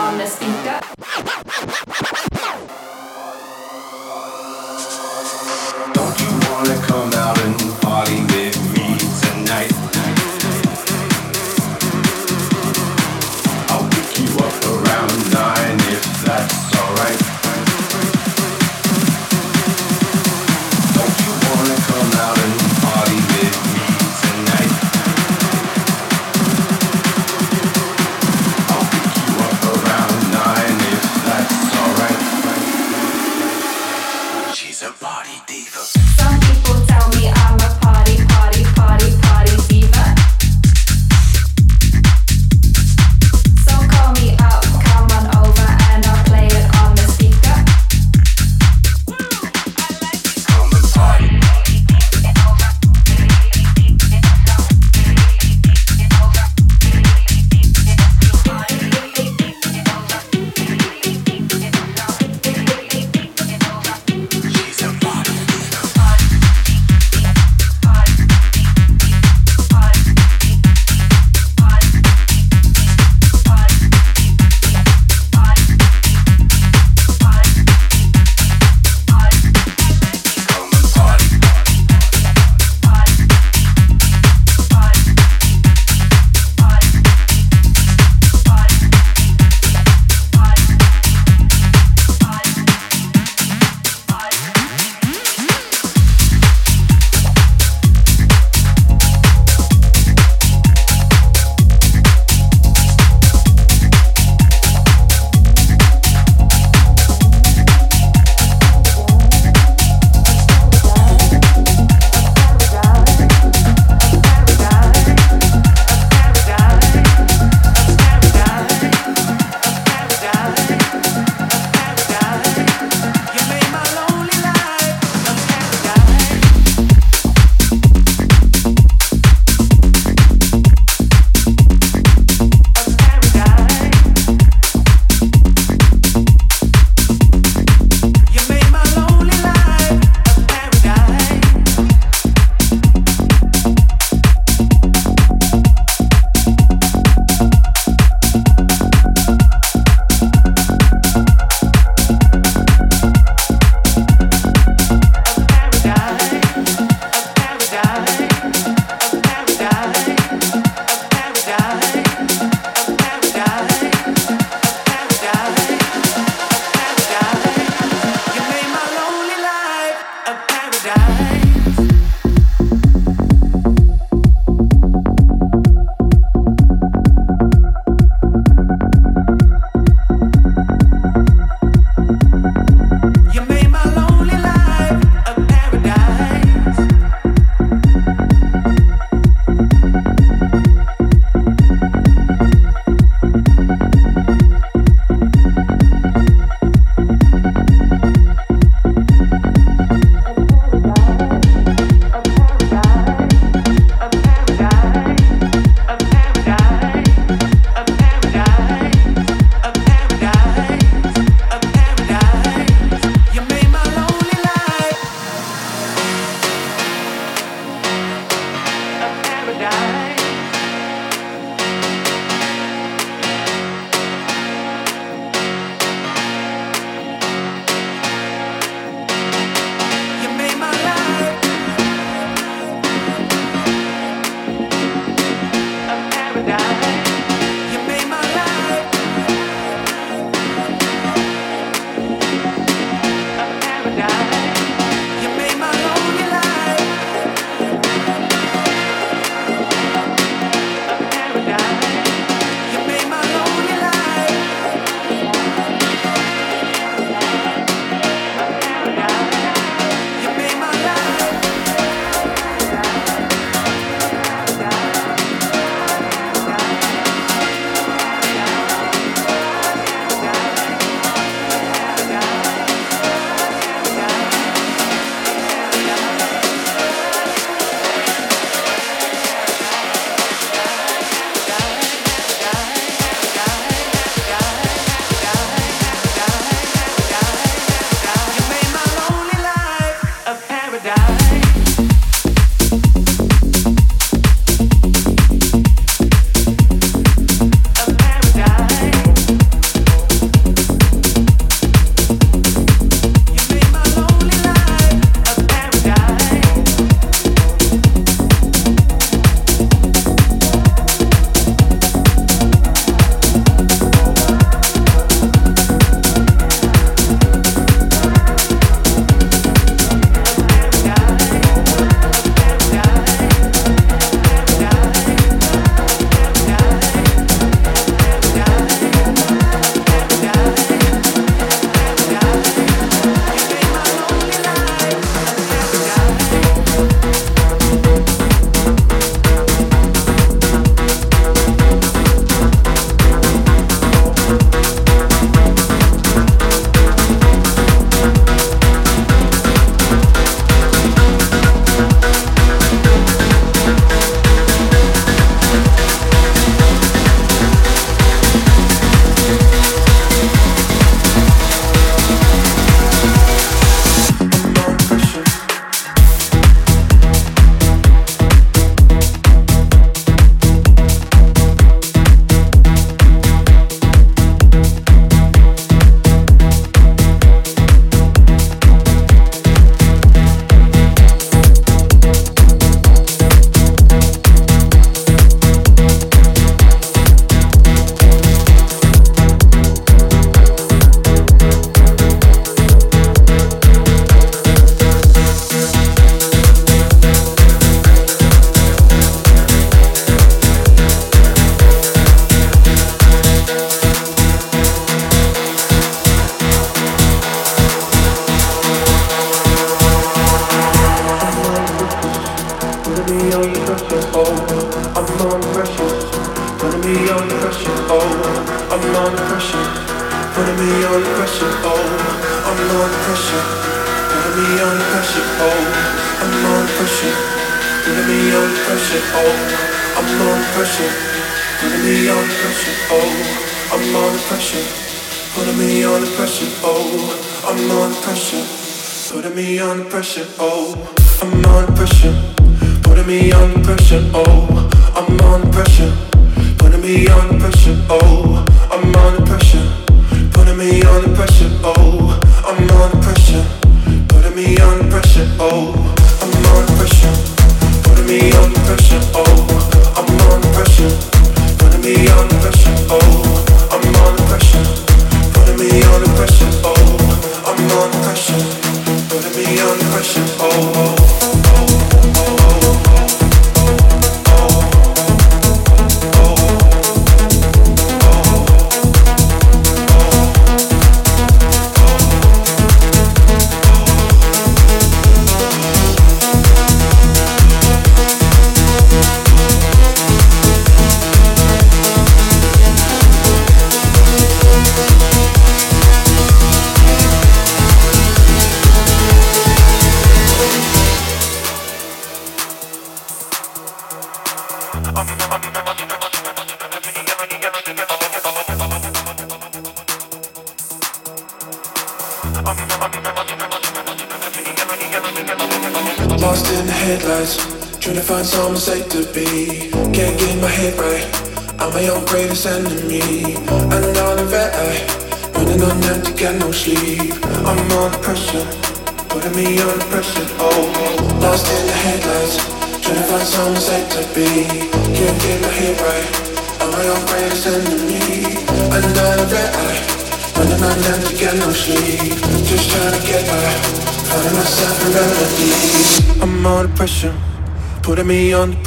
On the speaker. Don't you wanna come out and party with me tonight? I'll pick you up around nine if that's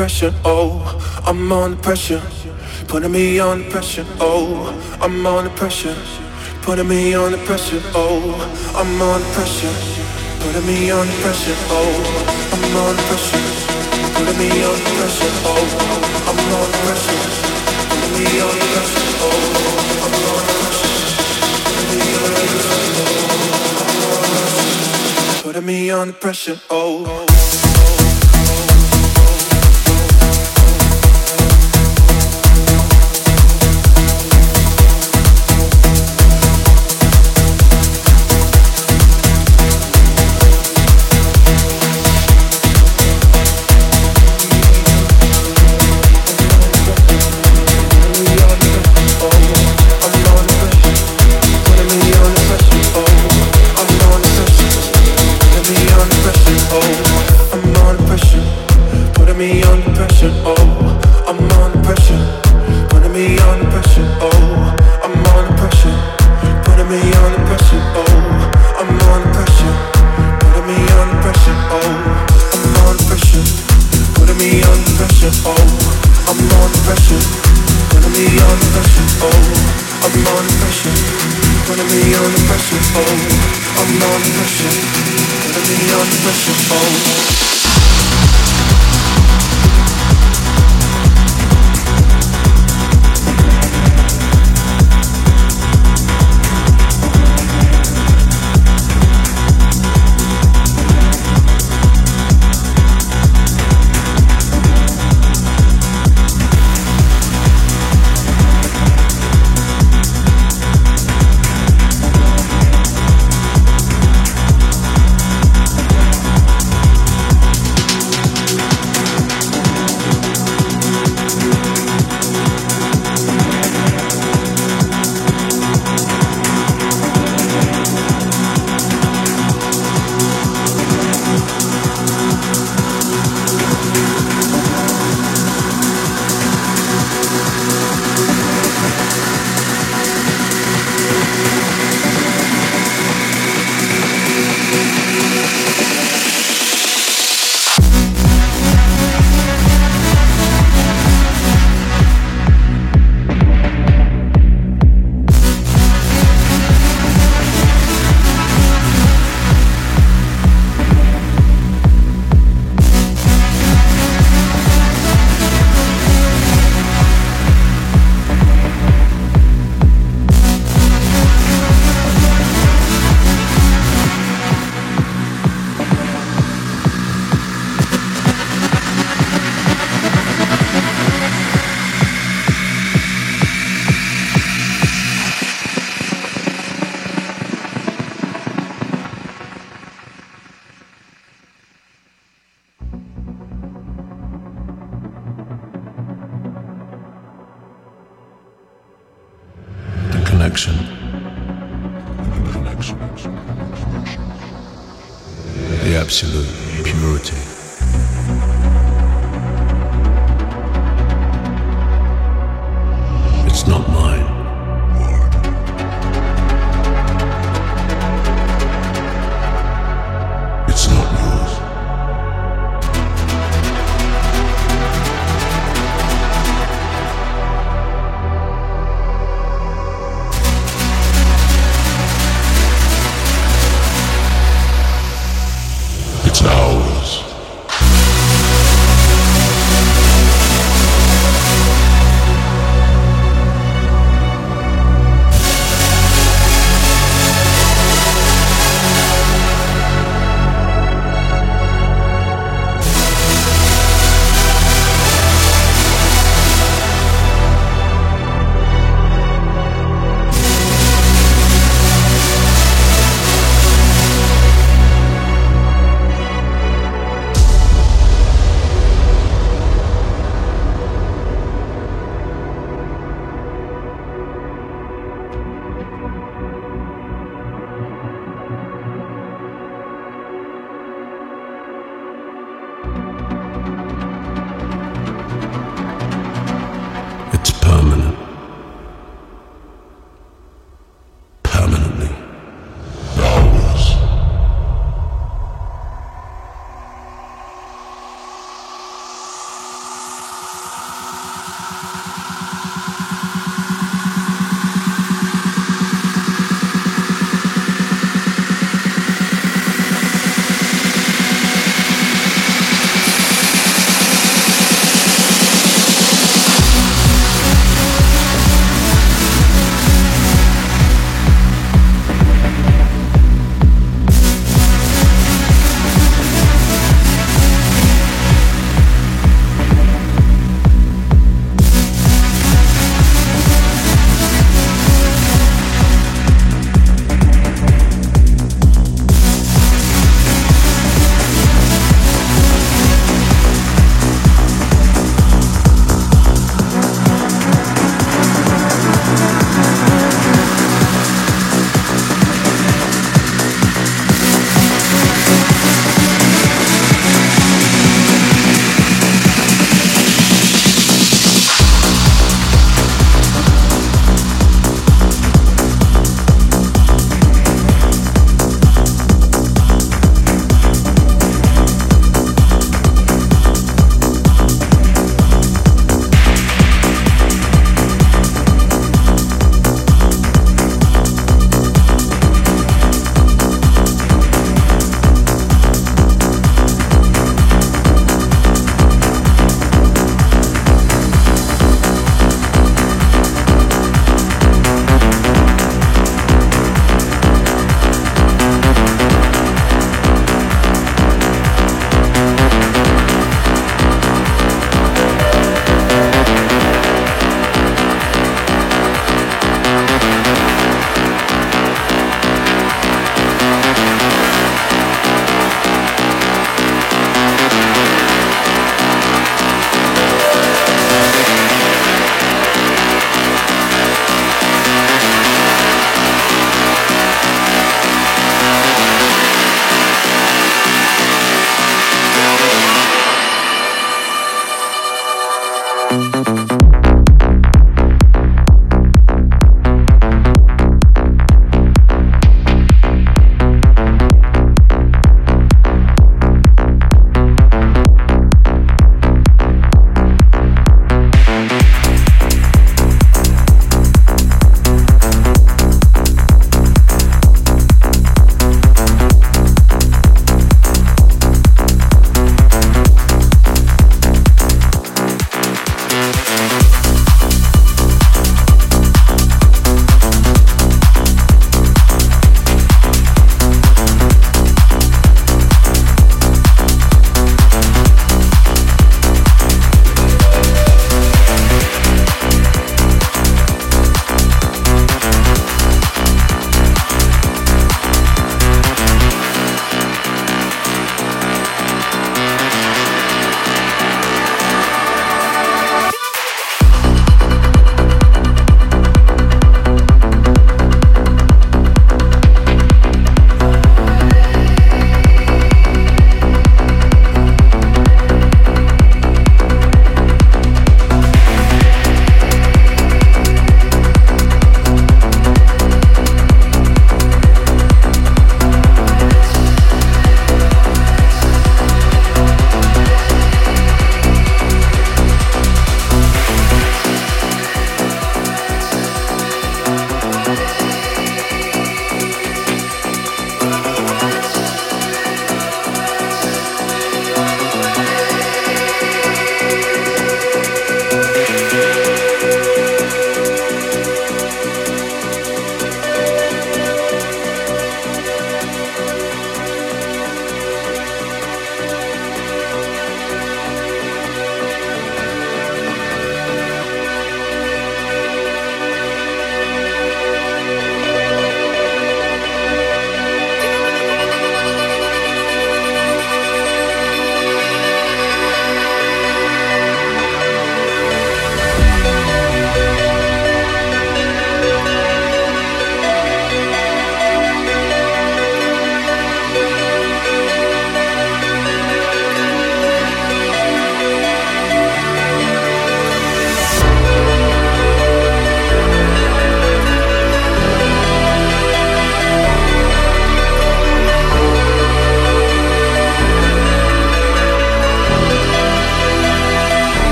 pressure, oh, I'm on the pressure. Putting me on the pressure, oh, I'm on the pressure. Putting me on the pressure, oh, I'm on the pressure. Putting me on the pressure, oh, I'm on the pressure. Putting me on the pressure, oh, I'm on the pressure. Putting me on the pressure, oh, I'm on the pressure. Putting me on the pressure, oh, pressure, oh.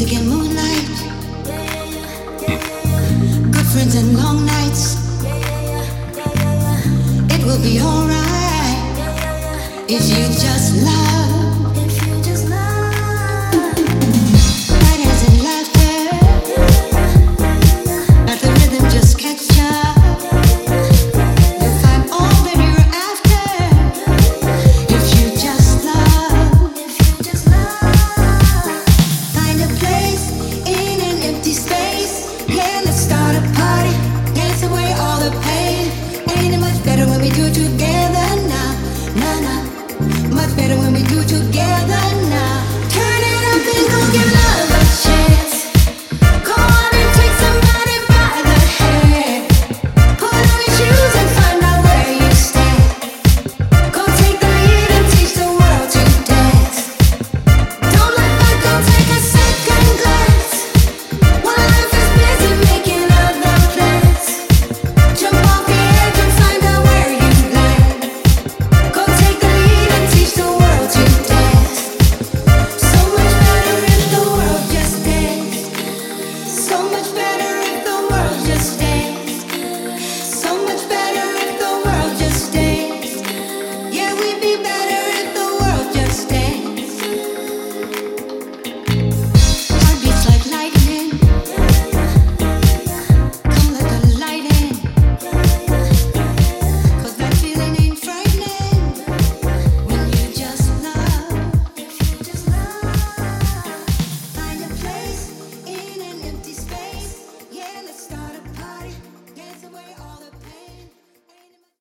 Music and moonlight. Hmm. Good friends and long nights. It will be alright if you just lie.